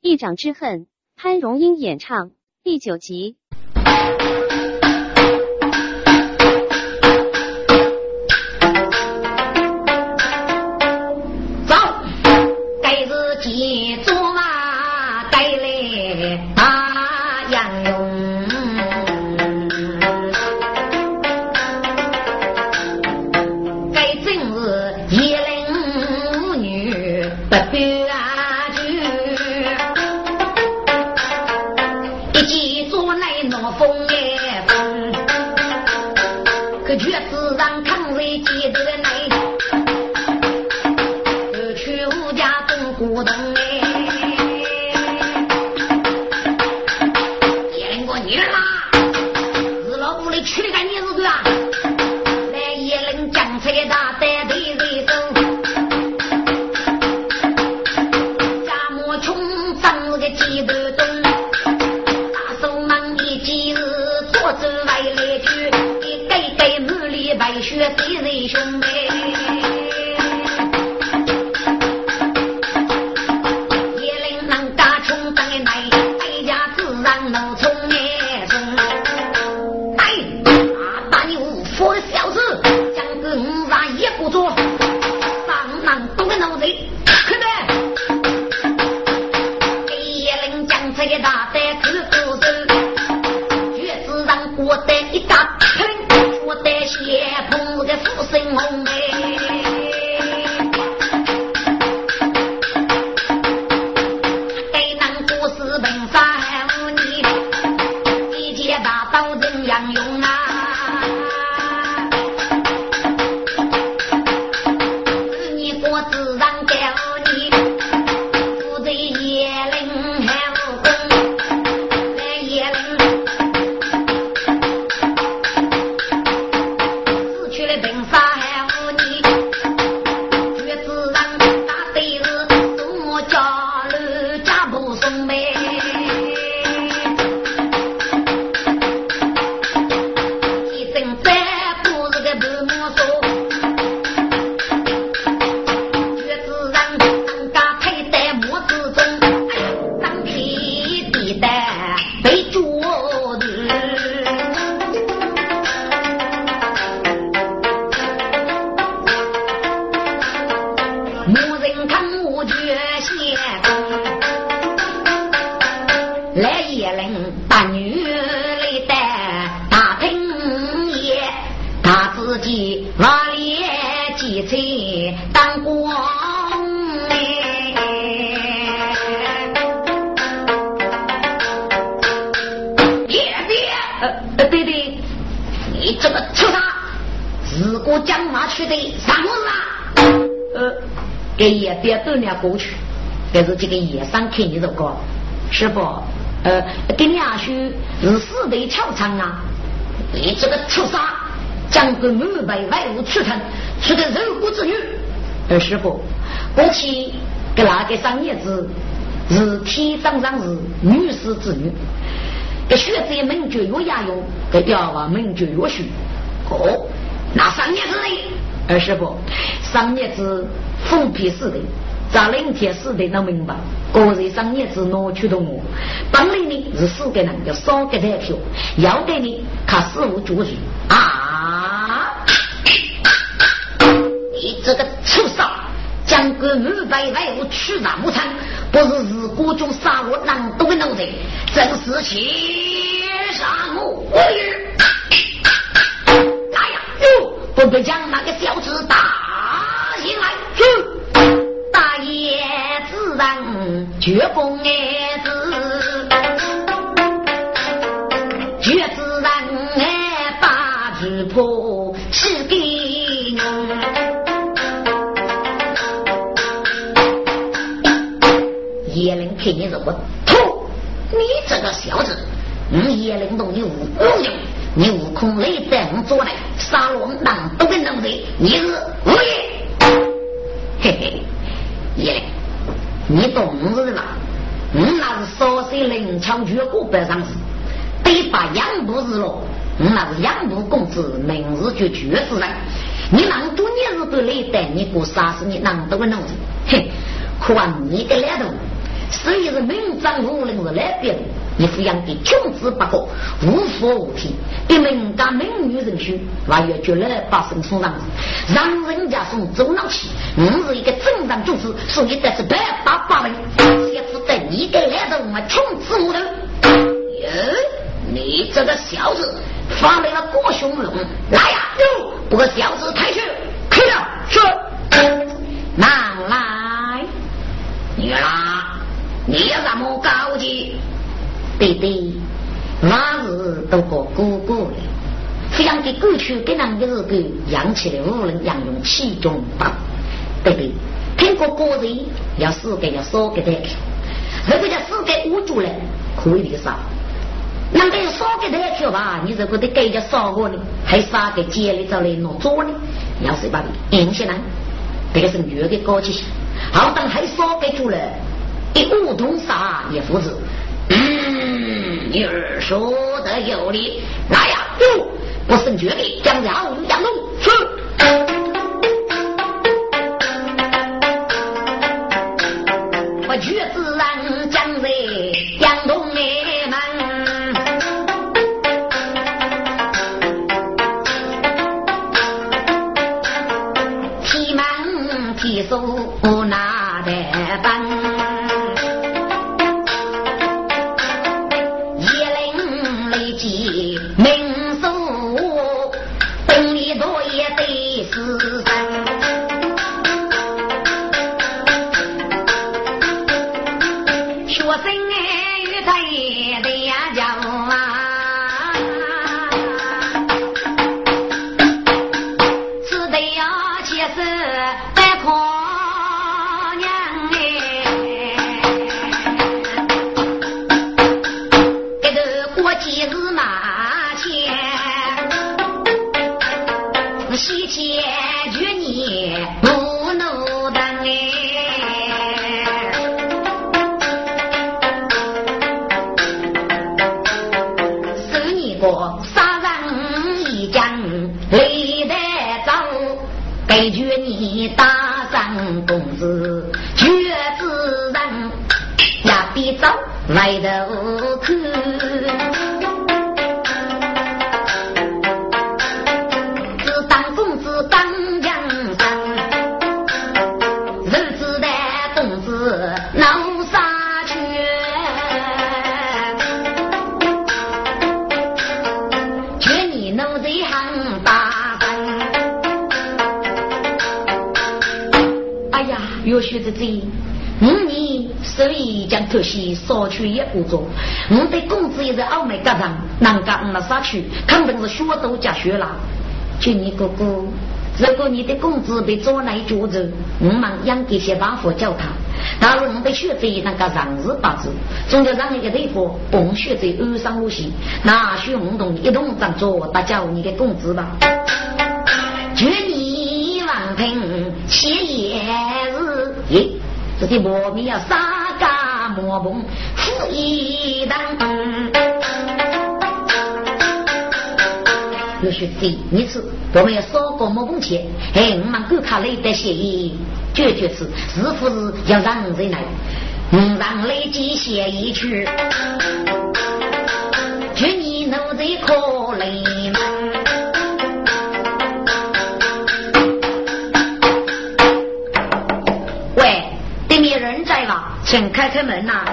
一掌之恨，潘荣英演唱第九集。过这个夜上看你这个，师傅，呃，给你阿叔是四对跳场啊！你这个畜生，将个满背外物出城，出个肉骨之女。二师傅，过去给那个上叶子是天上上是女士之女，给学者门绝越雅用，给雕娃门绝越虚。哦，那上叶子呢？二师傅，上叶子封皮似的。咱两天死的能明白，个人商业是拿去的我，本来呢是四个人要少给点票，要给你看师傅做事啊！你这个畜生，将个五百万物取大木餐，不是日国中杀戮难懂的奴才，真是欺杀我也！哎呀，哟，不被将那个小子打进来，哼！人绝公爱子，绝子人爱把子婆是给侬。叶灵看你这个土，你这个小子，你叶灵动你无无用，你悟空来带我做来杀龙当都跟弄贼，你是无业，嘿嘿。耶，你懂事吧？你那是少岁灵巧绝过百上市，对把杨步日了。你那是杨步公子，明日就绝子人。你那多年日都来带你过杀死你那么多个弄子，嘿！可望你的来头，所以是名张无人是来别的，你抚养的穷子不过，无法无天，一名家美女人婿，还要绝来把身送上，让人家送走脑去。你是一个正当主子，所以得是百八八万，也负责你给来的我们穷子无头。哟，你这个小子，发明了过凶龙，来呀！哟，不过小子太虚，开了是。拿来，女儿，你有什么高级？对对，那是都过哥哥的，这样的过去跟那个是个养起来无人养用其中吧？对对，听过个人要四个要少给他如果叫四个捂住了，可以的少。那个少给他去吧，你如果得给叫少个呢，还少给接里找来弄做呢？要是把你硬起来。这个是女的高级，好当还少给住了，一梧桐啥也扶持。嗯，女儿说的有理，来呀，不，不胜绝力，将家我们江东去。子闹啥去？劝你弄这行大官。哎呀，有学的这。所以将头西少去一步做，我的工资也在澳门干上，难干我那啥去，肯定是学多加学啦。就你哥哥，如果你的工资被抓来捉走，我们养给些办法教他。假如我们的学者那个长日八字，总要让你个地方帮学者安上路线，那学运动一同赞助大家你的工资吧。祝你王平七夜日，耶，这些磨米要杀。莫碰负一当，有些第一次我们要少过莫碰钱，哎，我们观看雷的协议，决绝是是不是要让人来？嗯，让雷击协议去，祝你奴才可雷门。喂，对面人在吗？请开开门呐！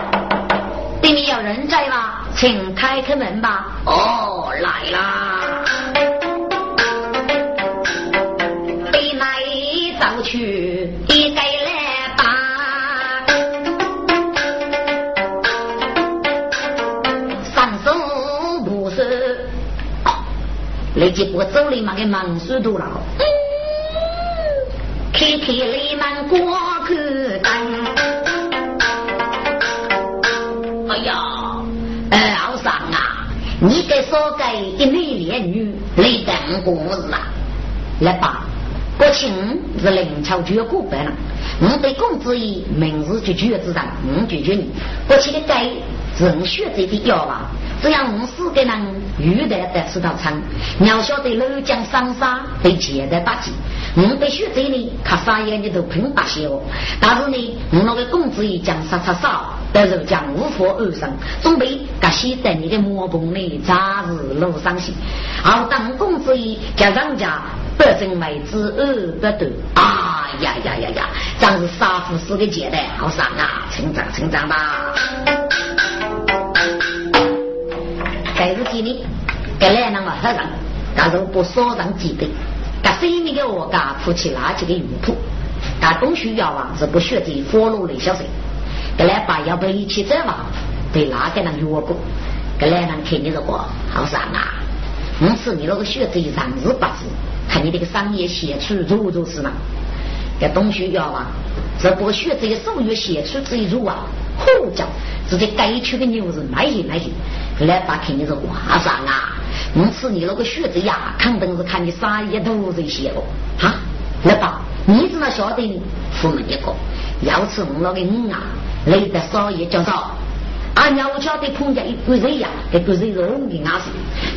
对面有人在吗？请开开门吧。哦，来啦！立即不走了嘛？给忙死多了。开开里门过去等。你给说给一男两女来等故事啊？来吧，国庆是灵巧绝过白了。我对公子爷明日就绝子上，我拒绝你。国庆的该人学这的要吧？这样我们四个人遇到的吃道餐，要晓得楼江商沙被劫的打击，我被学这呢，看啥眼你都喷大些哦。但是呢，我那个工资一讲杀杀杀，但是讲无法而生，准备给写在你的磨棚里，早日路上去。而当工资一加人家百分为之二百多，啊呀呀呀呀，真是杀富死的阶段，好上啊，成长成长吧。在日记里，给来那个黑人，但是不少人记得。他西面的我家铺起垃圾的用铺，他东需要啊是不学这火炉类小事。给来把要不一起走嘛，对哪个人约过？给来人看你这个好上啊！因此你那个学这上日八字，看你这个商业写出如如是嘛？给东需要啊，这不学这个手语写出这一入啊，呼叫直接该去的牛人卖去卖去，来把看你这话上啊！因此，你那个学子呀，肯定是看你啥也都这些了。哈，来吧，你怎么晓得呢？父母一个，要吃我那个鱼啊，累得少也叫少。啊，娘我晓得碰见一个人呀，这个人是红的牙齿，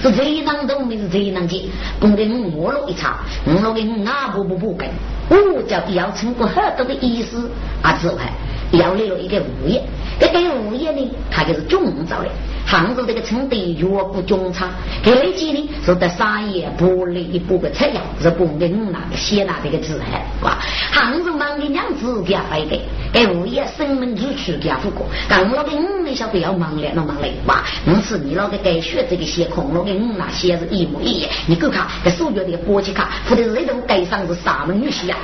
是最能懂的是最能见。碰见我摸了一查，我那个鱼啊不不不跟，我叫要通过很多的意思啊之外，要来了一个物业，这个物业呢，它就是中造的。杭州这个城的越过中厂，这累计呢是在商业玻璃一部个材料，是不跟那个写那这个字海，哇！杭州忙的娘子给他发给，物业生门入去给他付过，但我给五你晓得要忙了，那忙嘞，哇！因此你那个该学这个写空了，跟五那写是一模一样，你够看，这手表的国际卡，或者是那种盖上是啥门女婿呀？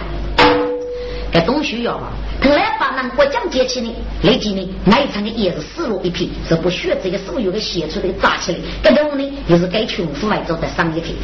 这东西要嘛？后来把那国将接起呢，那几呢，那一场的也是死了一片，是不需要这个所有的写出来炸起来。这种呢，又是该穷苦来做的商业品。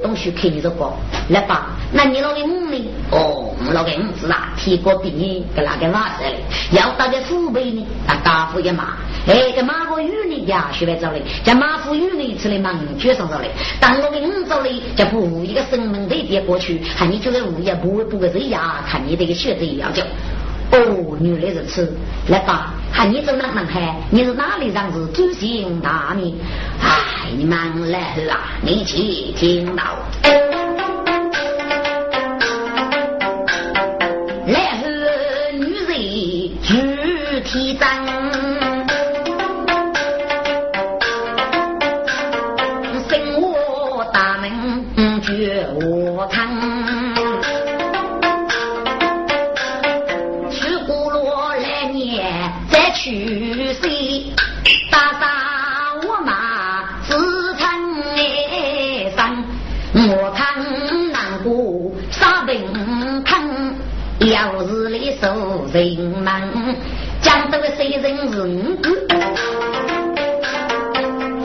东西看你这个，来吧，那你老个五呢？哦，我老个五子啊，提过比你给那个瓦子嘞？要大家父辈呢，啊，大夫也骂。哎，这马虎雨呢呀，学来走嘞，这马虎雨呢出来忙绝上走嘞。当我给五走嘞，就不一个生门得跌过去，看你这个物业不会不个这呀？看你这个学子要求。哦，原来如此，来吧，喊你走哪能海？你是哪里人？是祖姓大名？哎，你们来啦，你去听到。是来受人们讲的谁人是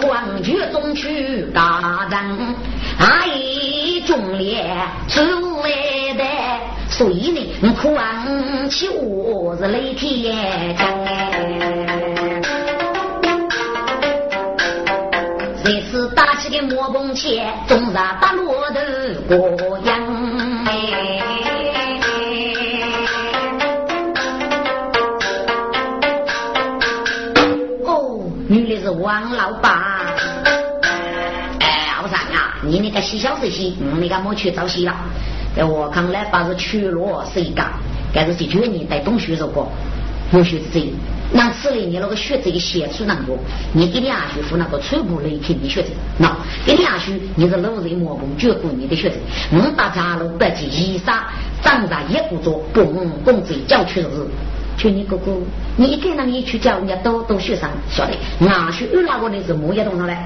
黄泉中去大人，阿姨忠烈出来的。所以呢，你哭完起我是雷天这次打起的磨崩前，总是打骆驼过洋女的是王老板。哎，我上啊，你那个细小事情，嗯，你干莫去找戏了。在我看来，把是去落谁干？该是的确你带东西这个，有些是这。那此类你那个学这个写出那个，你给你阿叔付那个初步雷霆的学者。那给你阿叔，你是老人莫碰，绝过你的学者。五大家路不计衣裳，长大一不做，公公子教出日。就你哥哥，你一给那一去叫人家都都学生晓得，阿叔二那个的是木一东上来。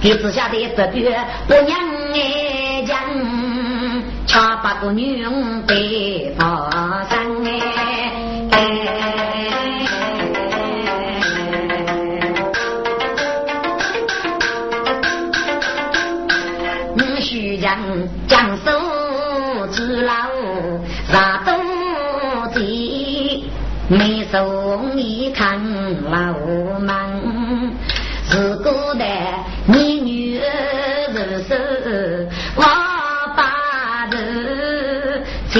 给子下的十对不娘哎将七八个女得发生哎。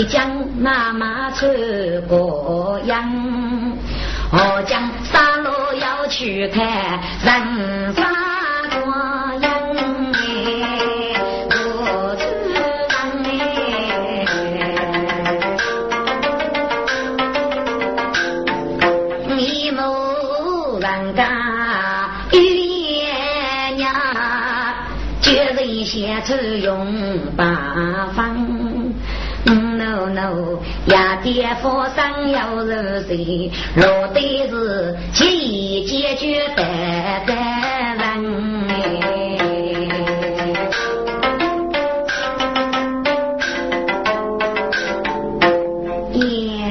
将那马车过洋，我将沙路要去看人。爹佛上要入谁？落得是奇解决的人。呀，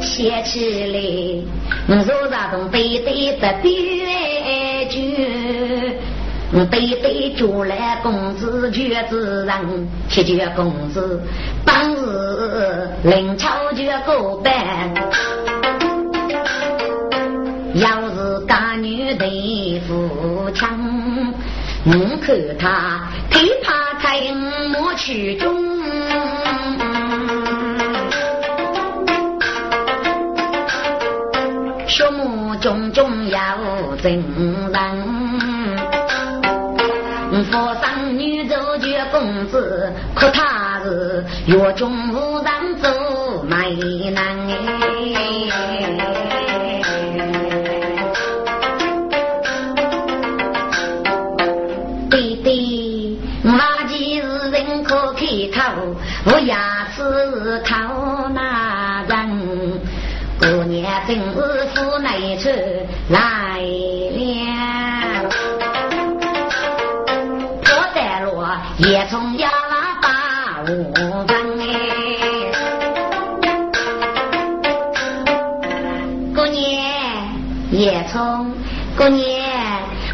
写起来，我说啥东背得的别句。背对着来公子绝子人，七绝公子当日临朝绝过班。要是家女的富强，我看他琵琶开莫去中，学母种种要正人。佛生女走绝公子，可他是月中无人走美过年，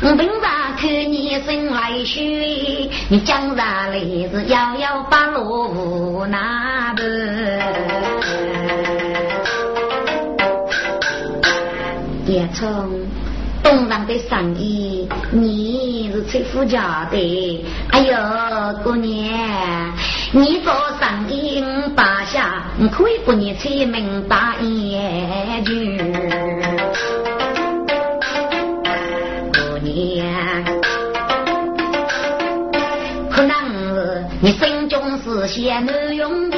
我平常看你生来虚，你讲上来是摇摇八路那的，也从。东上的生意，你是吹副家的。哎呦，过年你做生意八下，可以给你吹门大眼句。些难用的。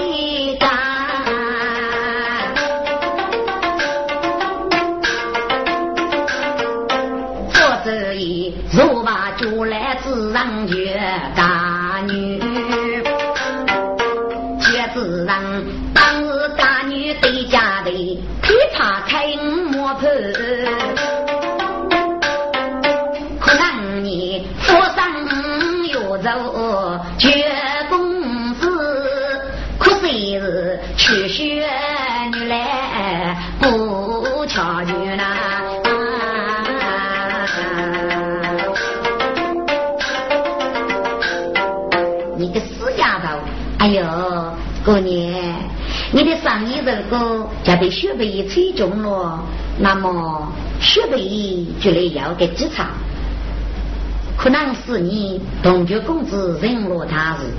若把就来自让绝大女，绝自让当日大女对家的，劈叉开磨盘，去学女来不巧女呐？哎呦，过年，你的上衣如果就被雪贝吹中了，那么雪贝就来要个几场。可能是你同居公子任落他日。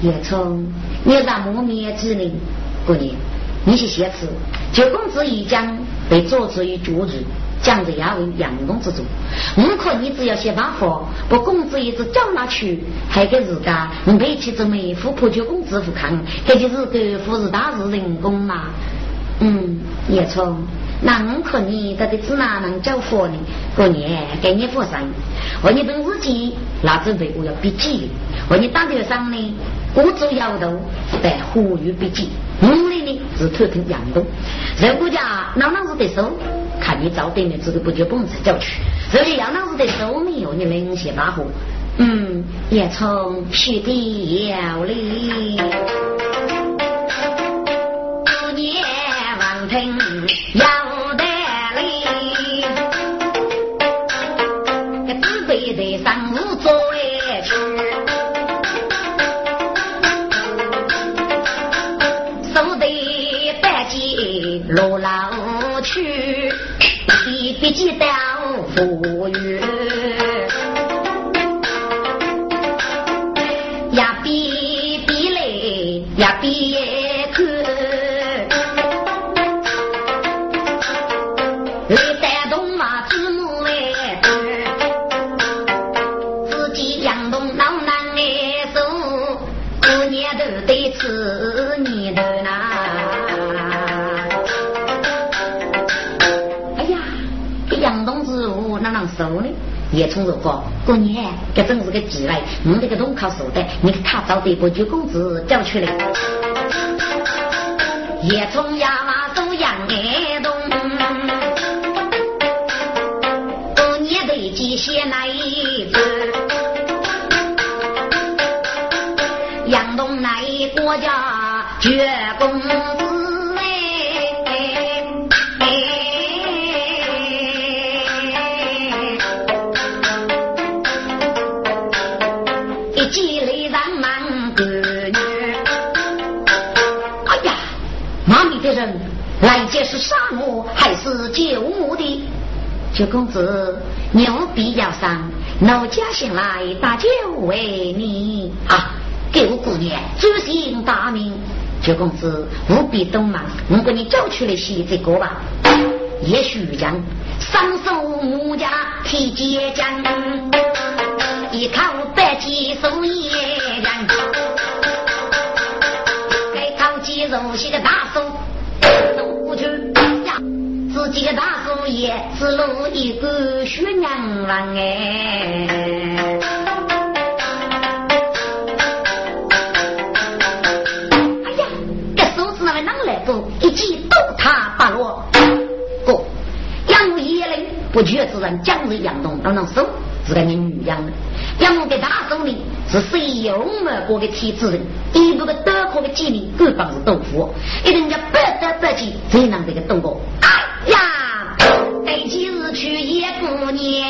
叶冲，你让磨面之灵，过年你是写词，九公子一将被捉之于绝日。将着押为阳公之主，我看你只要写把火，把公子一直叫拿去，还给自家你背起这枚富婆救公子不看，这就是个富士大日人工嘛。嗯，叶冲，那我看你到底指哪能交货呢？过年给你佛上，我你本日记那准备我要笔记，我你打头上呢，我做摇头在呼吁笔记，我里呢是偷听杨东，如果家老老子得收。看你找对面这个不就蹦子叫去，这里杨老子的手没有你能写把火，嗯，也从皮地要里，过年王听要记当这真是个机会。我这个东靠手的，你他找的把九公子叫出来。叶冲呀，马手杨爱东，过年得记些那一子，杨东那一国家绝公。九公子，牛必要上，奴家醒来大酒为你啊！给我姑娘祖姓大名。九公子务必懂嘛，我给你找出来写这个吧。叶须将双手木家提结将，一靠白鸡手野人，该靠肌肉写个大手。自己的大树叶，只露一个雪娘郎哎！哎呀，这手指那位啷来不？一记都塌八落。不，杨叶嘞，不觉之人，将日杨东当当手，是个女样的。杨的大手里是谁有没过的体质人？一路的德可的机灵，各方是豆腐，一人家百得百起，最能这个动过。呀，没几日去也不念，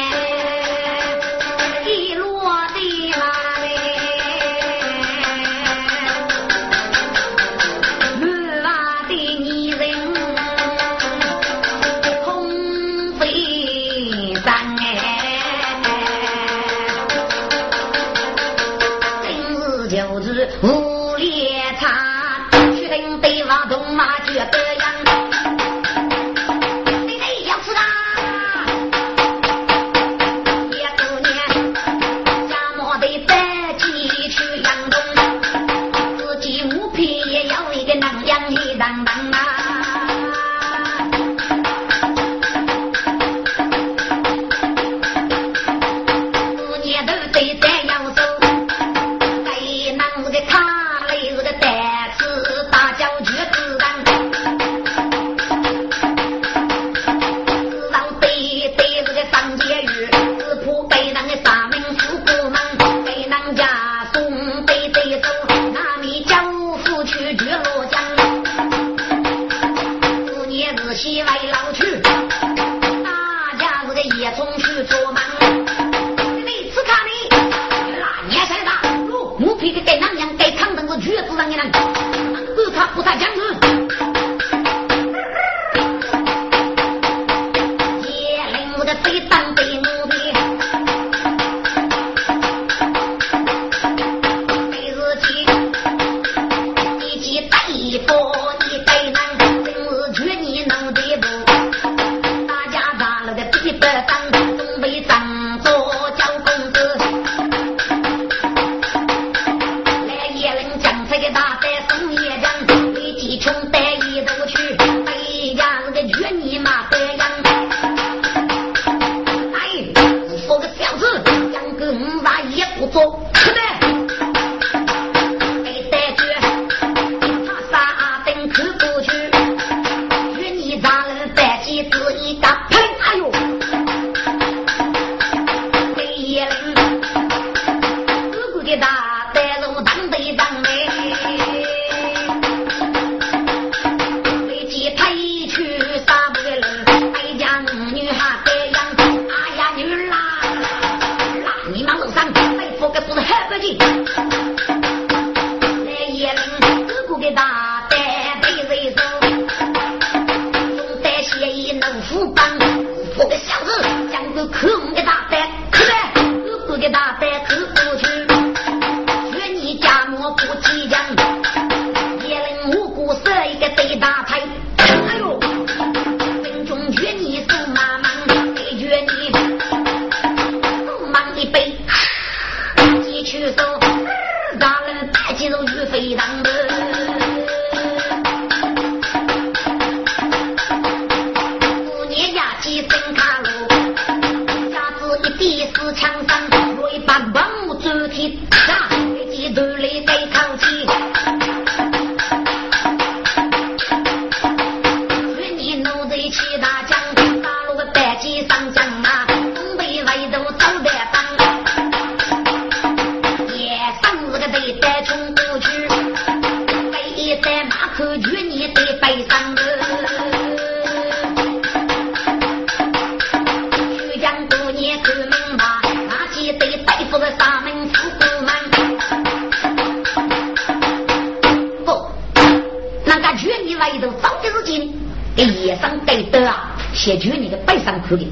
背上去的。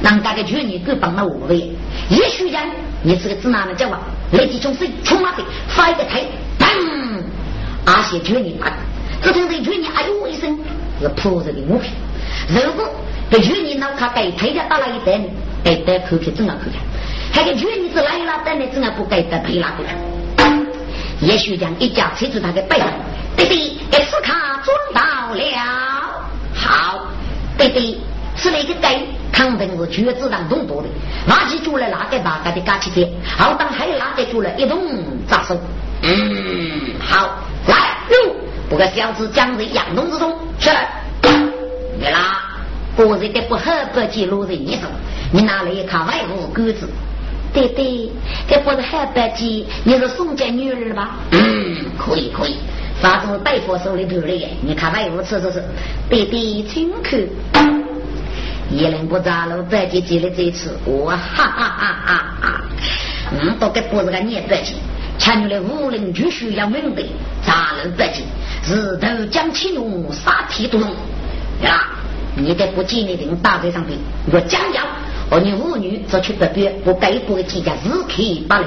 那个个去你给帮了我的，也许讲你这个指哪能讲话，来几种水冲马的发一个台，砰！啊，写去你那，这种人去你哎呦一声，是铺着的物品。如果给去你脑壳给推着打了一单，给带口去正要口看，还给去你是来了单呢，正要不给带赔拉过来。也许讲一家催住他的背上，弟弟给斯卡装到了。好，弟弟是那个该康定是全子当动多的，拿起竹来拿给大家的嘎起天，好当还拿给竹来一动扎手。嗯，好，来哟，不过小子将在阳洞之中是。你啦，我这个不合不记录人一手，你拿来一看外户鸽子。对对，这不是海白鸡，你是宋家女儿吧？嗯，可以可以，反正大夫手里头的，你看外屋吃吃吃，对对，请客。一人不扎了，白鸡记了这一次，我哈哈哈哈哈哈！嗯，都给不是个你白鸡，前女的武林绝需要明白，扎了白鸡，日头将青龙杀铁毒龙，呀，你得不记你的打在上边，我讲讲。哦，你妇女则去北边，我该不会几家日可以罢了。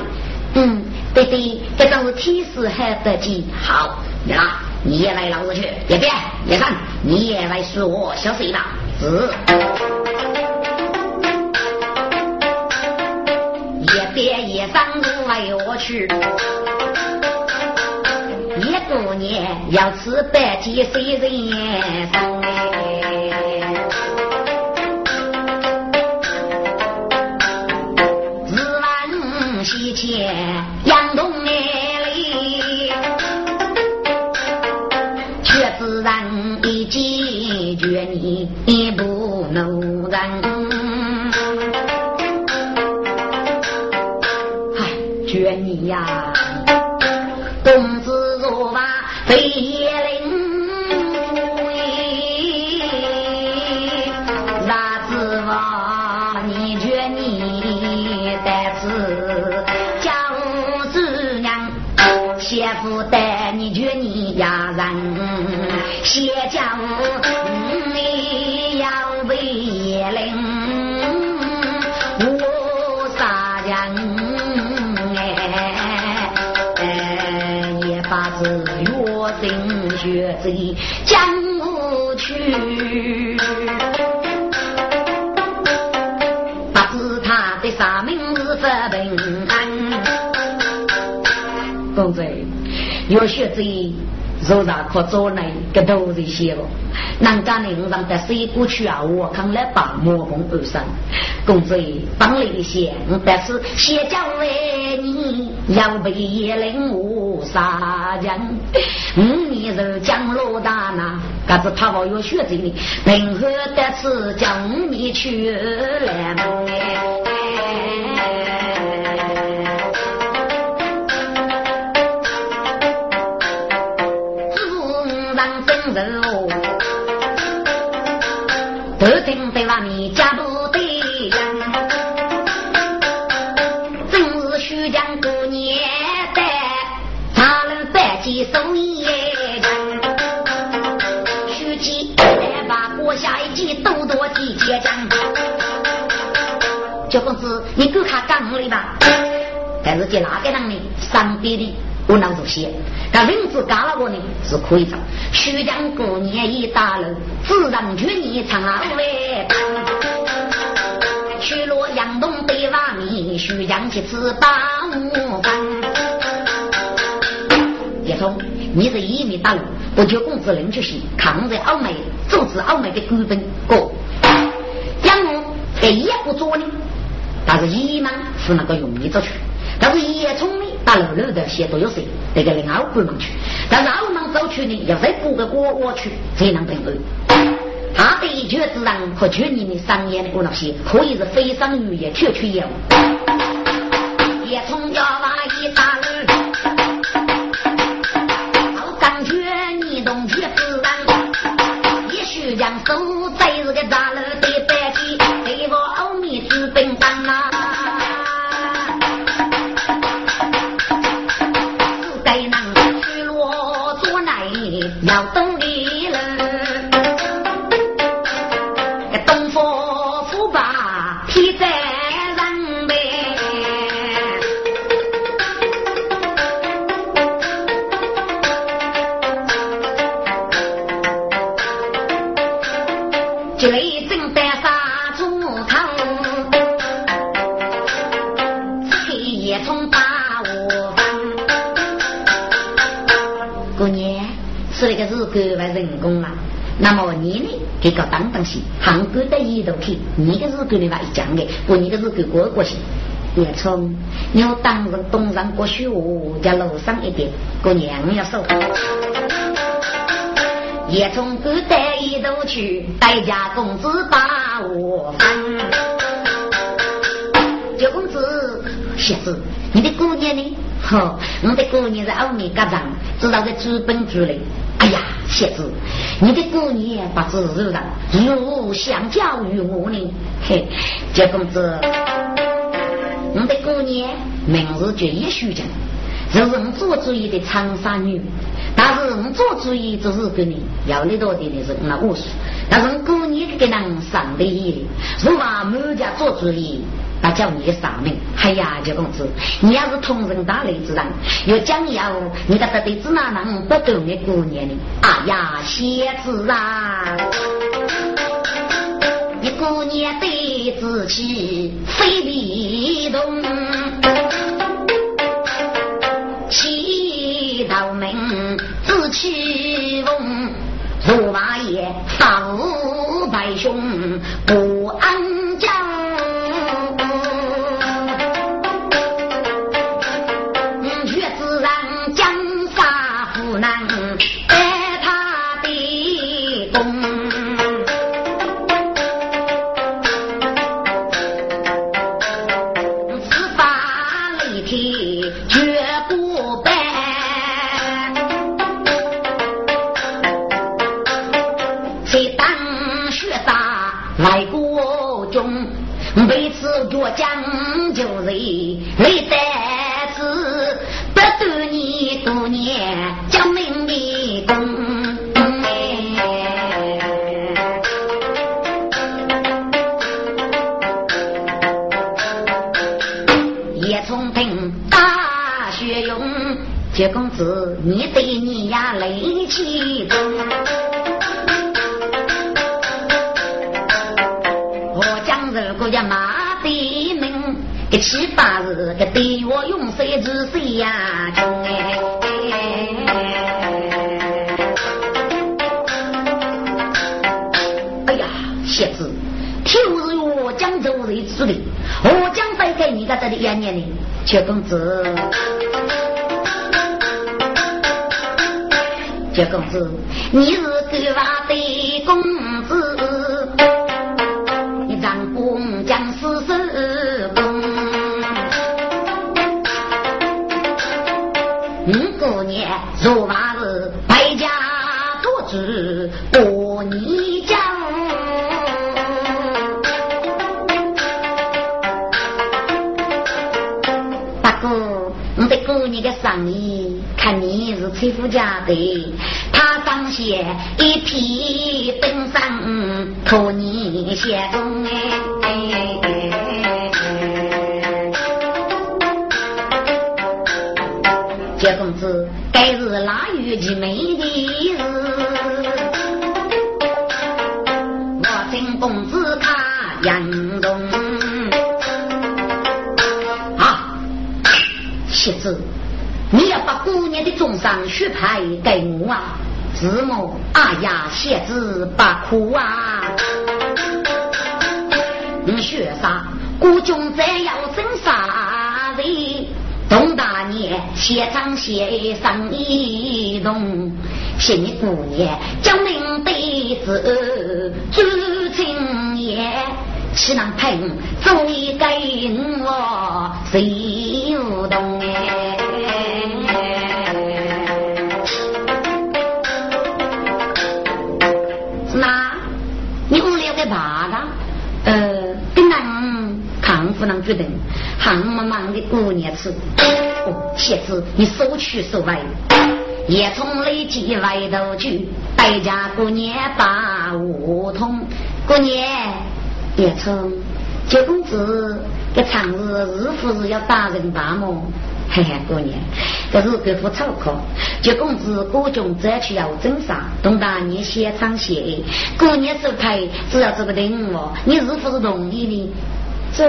嗯，对对，这张是天使海白鸡。好，你啦，你也来老子去，也别也看，你也来说我小谁吧。是，也别也上路为我去。一过年要吃白鸡，谁人送？有学者手上可做来个都是些了。南家人让的水过去啊，我看来把魔风而上。公子帮了一些，但是先教为你要被野人误杀人。五年后江罗大呐，可是他我有学者呢，平和的是将你去来。都听得外面家不得人，正是徐江过年的，他人百计送一人，徐记来把过下一季多多几千张。小公子，你够看讲理吧？但是在哪个人呢？上边的我能做些，但名字干了我呢是可以唱。徐江过年一大楼，自然去你唱啊喂。去洛阳东北瓦米，徐江去吃八五饭。叶聪，你是一米大楼，我叫公子领出去，抗日澳美，组织澳美的股份过。杨龙给一不做呢？但是一嘛是那个容易做去，但是叶聪呢，大楼楼的些都有谁？那个另外部门去，但是澳门走去呢，也是过个过过去才能平安。他的一绝之人和去年的商业的那些，可以是非商渔业，全去业务。最正的杀猪汤，黑夜从大窝房，过年。是那个日狗为人工啊，那么你呢？给个当当心，韩国的一头去，你个日狗的话一讲的，不你个日狗过过去。叶冲，你要当人东上过雪，在路上一点，过娘要收。叶冲狗带一头去，代家公子把我分。九公子，小子，你的姑娘呢？呵，我的姑娘在后面嘎长，知道在资本主里。哎呀，小子，你的姑娘不知如何，如想教育我呢？嘿，九公子，我的姑娘名字叫叶淑珍，是我做主意的长沙女。但是我做主意只是跟你要你多的的是那武术，但是我姑娘给人上的意如果满家做主意。那叫你的上名，哎呀，九公子，你要是通人大雷之人，要讲要你的得对子那能不懂的姑娘的？哎呀，蝎子啊，你姑娘对自己非礼动，自气翁，驸马爷发无白兄这里一年呢，薛公子。薛公子，你是狗娃的公写一匹登山，托你写中哎。杰公子，该是哪月的美的日，我请公子他杨中。啊，妻子，你要把姑娘的终身血牌给我啊！子母，哎呀，谢子不哭啊！你学啥？孤军再要征啥人？东大年，谢长谢上一动，新姑娘将命对子朱青叶，岂能凭做一个我谁无动哎？不能决定。忙忙忙的过年吃，哦，鞋子你收去收来，也从累积外头去，大家过年把梧桐过年也从九公子这长日是不是要打人大么？嘿嘿，过年这是个副草课，九公子各种再去要整啥？东大年写场写，过年收牌只要这个定哦，你是不是同意的？这。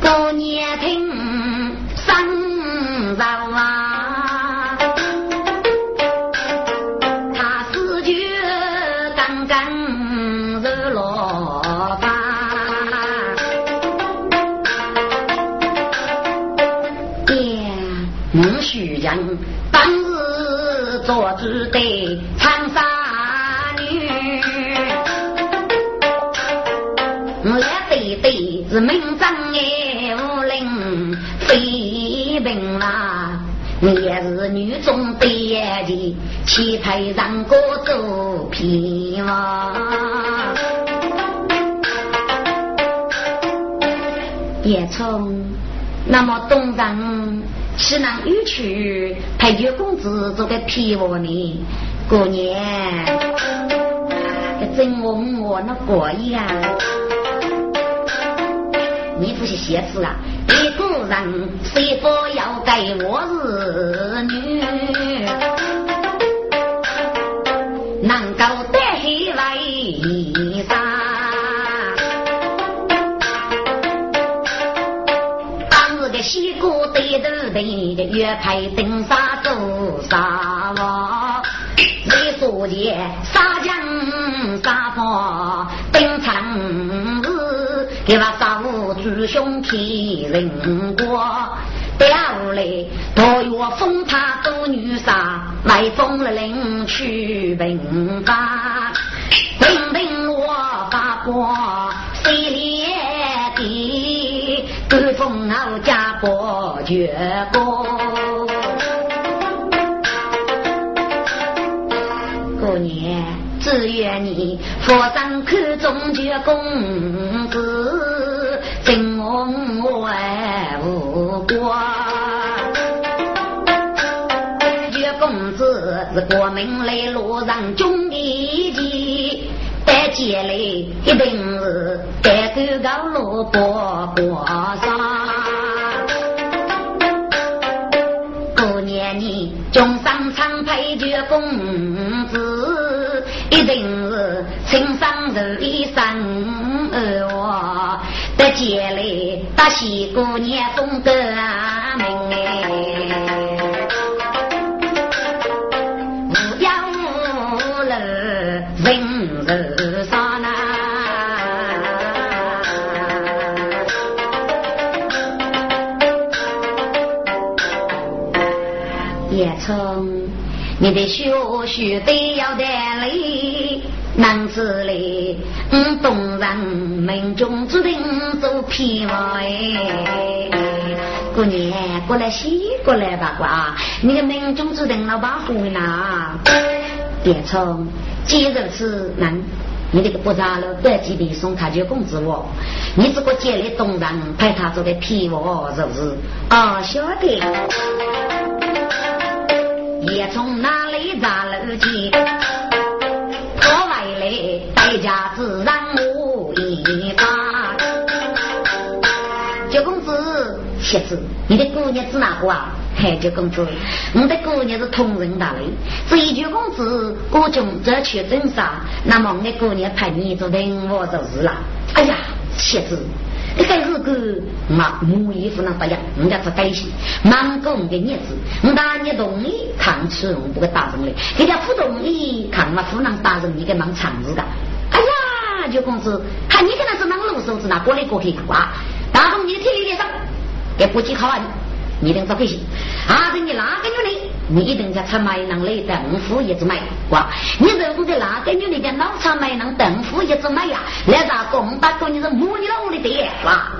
过年听生绕啊，是名章哎。飞奔啦！你也是女中的眼睛，旗台上歌走偏哇！叶冲，那么东人岂能有去陪九公子做个皮窝呢？过年，真问我那过呀？你不是写字啊？一个人谁不要给我儿女？能够得起为啥？当日的西哥对头对的约派登沙做啥主兄替人过，第二嘞，大约封他做女杀，来封了领去兵法，平平我发过，谁列的，各封我家伯爵过。过年只愿你佛山看中绝公子。真我爱无过，岳公子是国民来路上中一级，带接来一定是带狗高路过过山。过年你中山长配岳公子，一定是青山如一山得接来大喜过年送个门哎，无忧无虑温柔啥呐？叶冲，你的学学得要得嘞。男子嘞，嗯，东人民中注定做偏哎。过年过来洗过来吧，瓜，你的命中注定了把火呢。别冲，既如此，难。你那个不查了，白吉的送他就工资我，你这个建立东人派他做的皮我是不是？啊，晓得。也从哪里砸了去？代价自然我一发。九公子，妻子，你的姑娘是哪个啊？嘿，九公子，我的姑娘是同人大人。至于九公子，国中这去镇上，那么我的姑娘派你做人我就是了。哎呀，妻子，一个日子嘛，母衣服那不样，人家是担心，忙工的日子，我大你同意看起我不个打人嘞，人家不同意看我不能打人，你个忙长子的。哎呀，就公子，看你可能是啷个手指拿过来过去看哇，打动你的体力脸上，给不计考啊你。你等着回去，啊！是你哪个女的？你一定在穿买能来等夫一直买哇！你如果在哪个女的在老场买能等夫一直买呀？来咋公大哥你是母你老的爹哇！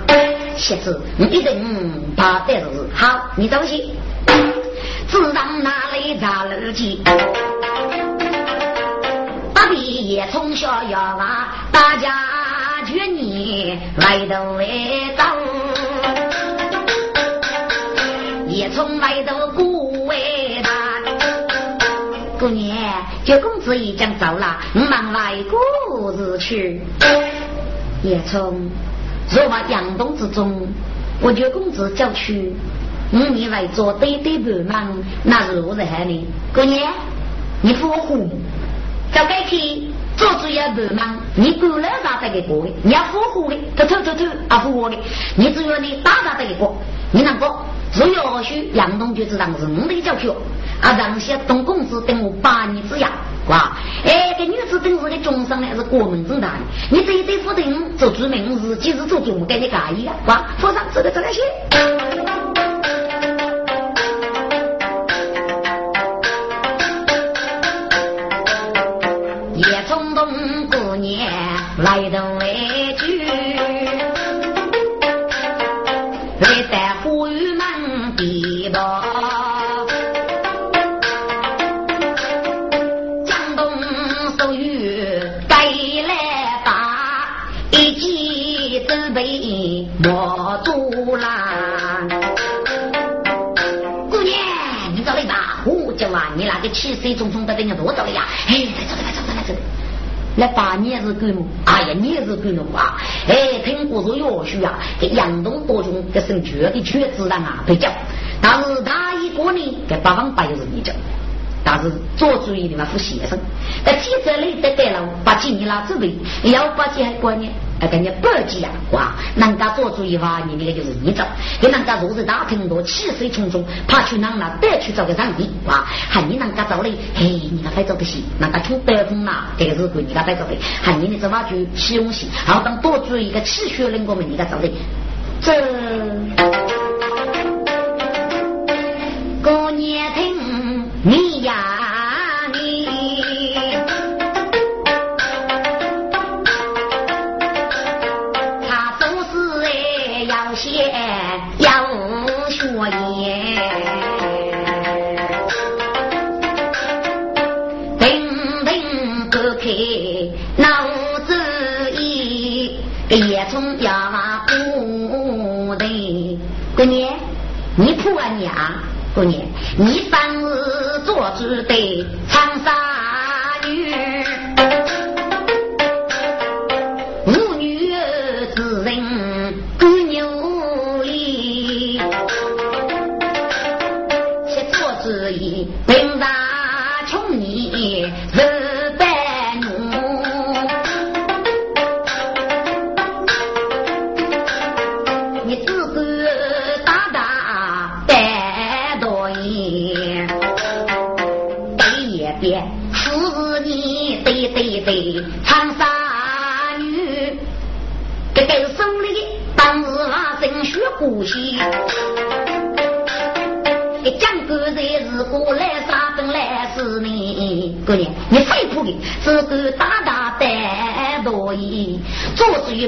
妻子，你一定怕得是好，你走去，自让哪里扎路去？大毕业从小要啊，大家劝你来都来走。从外头过为大，过年九公子已经走了，忙外国日去。也从若把杨东之中，我九公子叫去，五年来做对对不忙，那是何在呢？过年你扶我父母，叫该去做主要不忙，你过来啥得给过？你要扶我的，他偷偷偷啊扶我的，你只要你打打得给过，你能过？若要许杨东就知道是我的教学，啊，让些东公子等我八年之养，哇！哎，这女子等是个终生呢，是国门正大的。你这一对夫人做主名，日记是做主，给你介意啊？哇！夫上这个这个些。也从东过年你那个气势汹汹的，等人多着了呀！哎，来走来走来走来。来把年是干么？哎呀，年是干么啊？哎，听过说要许啊，给杨东多种给生绝的绝子人啊，被叫。但是他一个人给八方八又是你叫，但是做主意的嘛，副先生。在记者里得得了八几年了，准备要八几还过年。哎，感觉不几呀，哇！人家做主意话，你那个就是你走；给人家如是大听多，气势冲冲，怕去哪哪得去找个上帝，哇！喊你人家走嘞，嘿，你个非走不行，人家从北风呐，这个日子你个非走的，喊你的这话就起用心，然后当多注意一个气血能我们你个走的，这过年姑娘，你反是做主的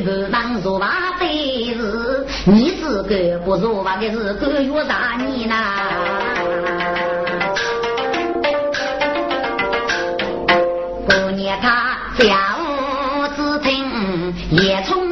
不当说话的是，你是个不说话的是，个月大你呐。姑娘她小只听也从。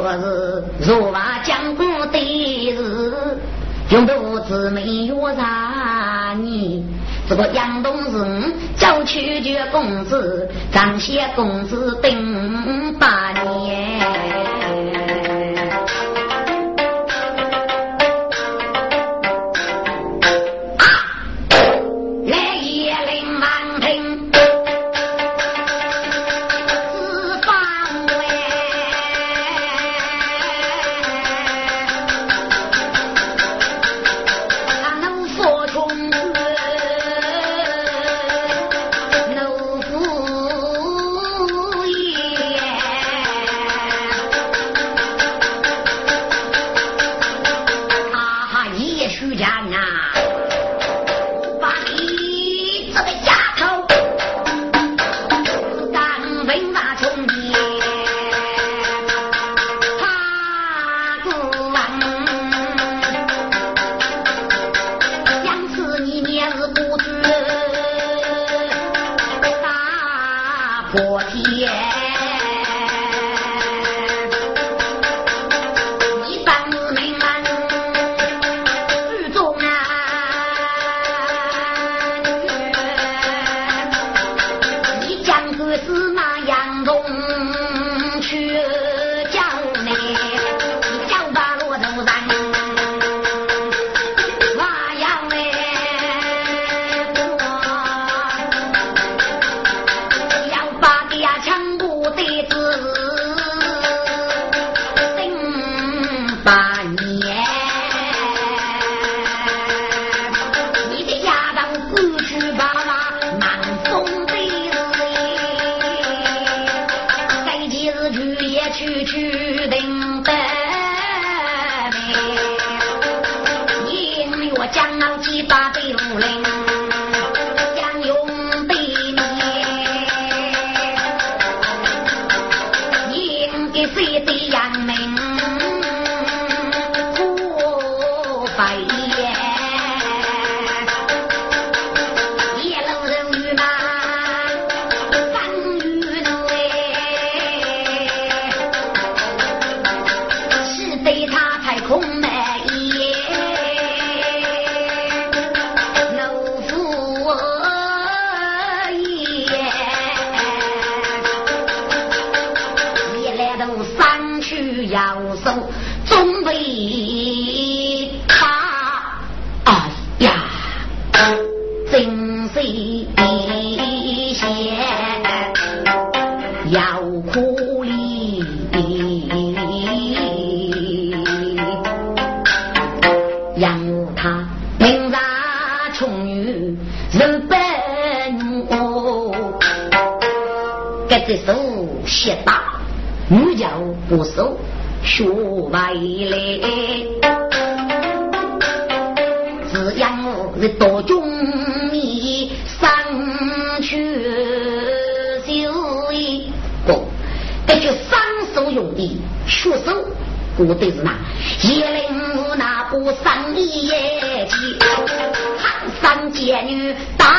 我是如花江湖的人用的物资没有让你。这个杨东是叫取决公子张显公子等把外来。只要是多中你上去修一不，这就双手用的学手，我对是那叶灵那不上一夜去，寒山贱女打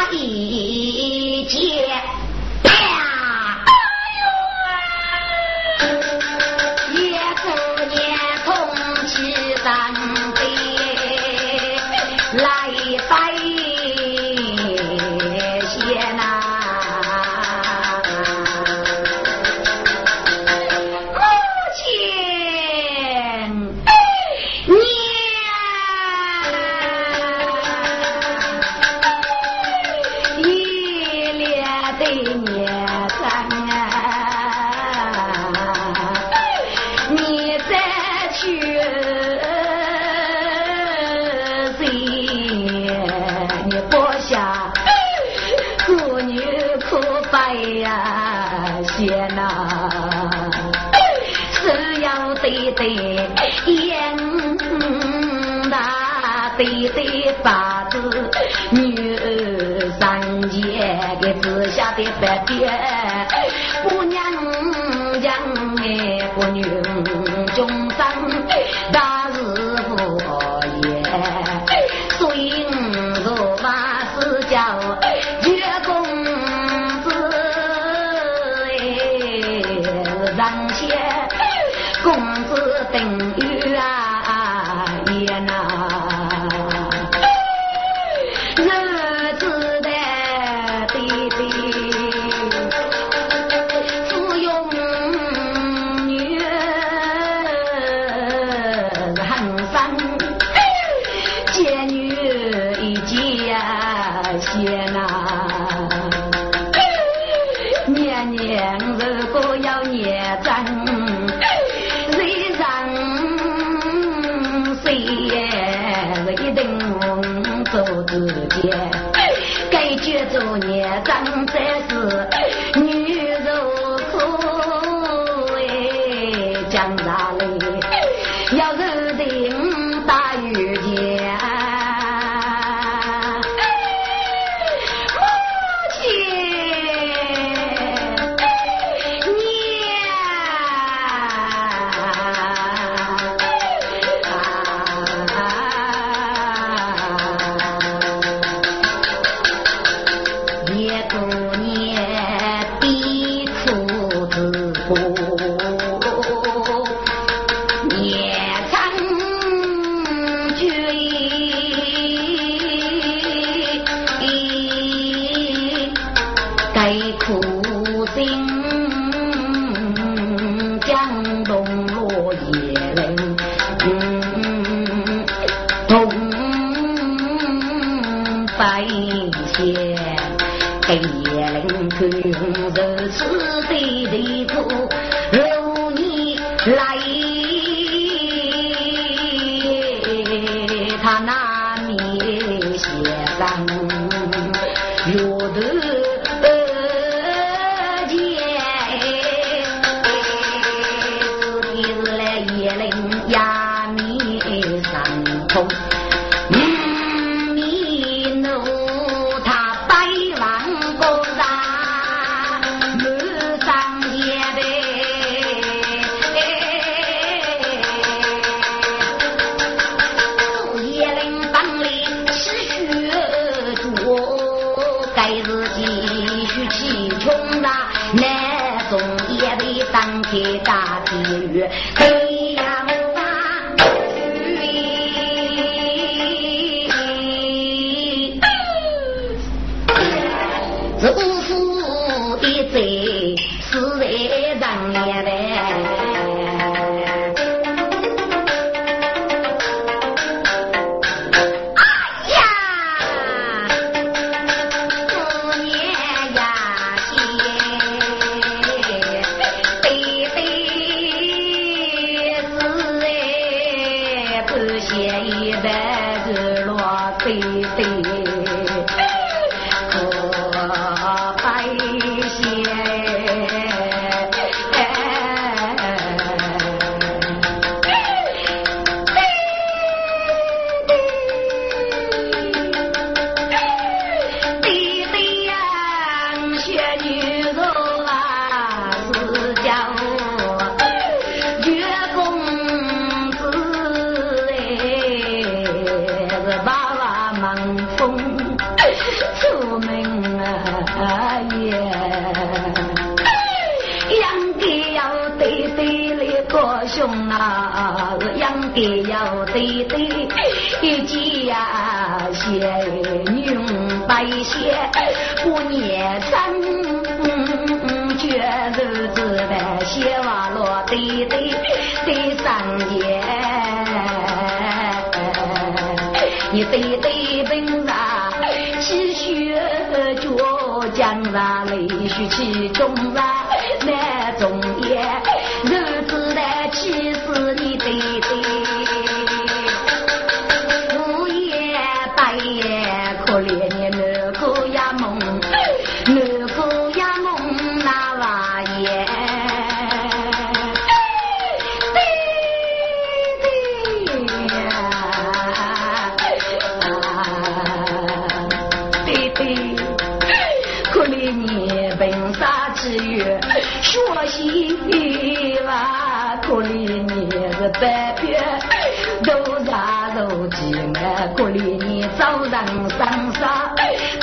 上上杀，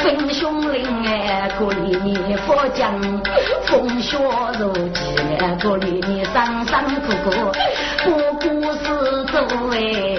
兵凶林哎，可里你佛将，风雪如骑哎，可怜你上上苦苦，不顾是周围。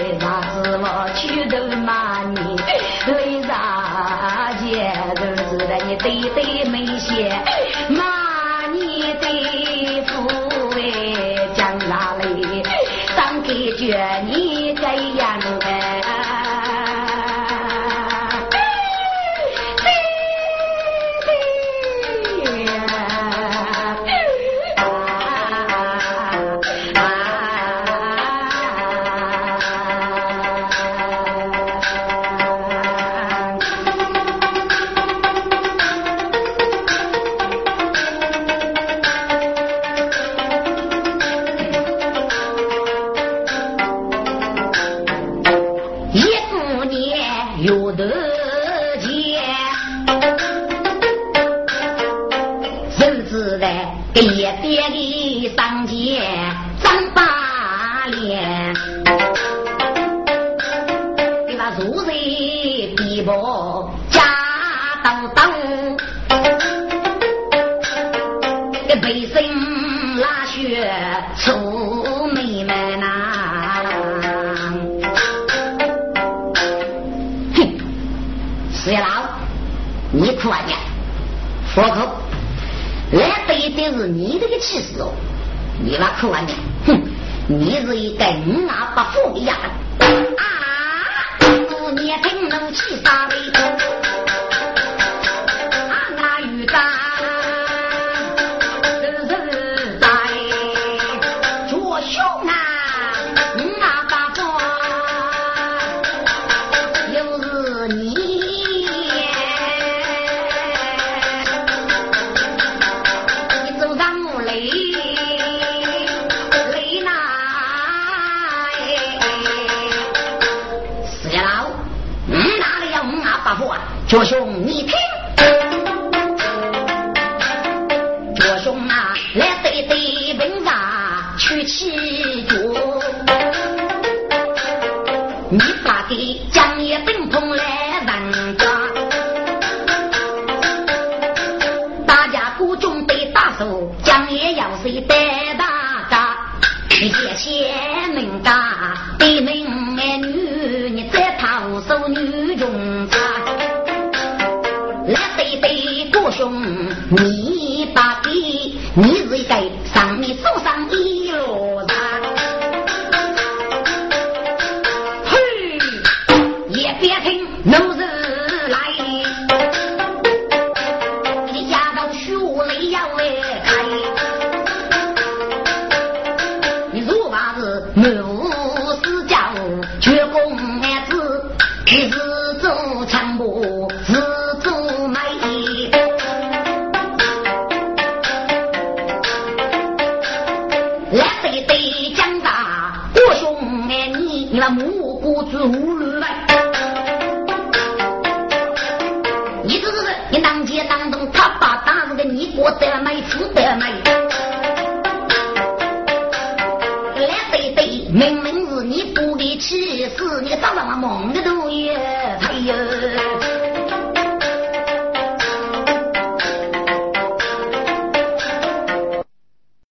说你，哼，你是一根牛耳把虎皮呀。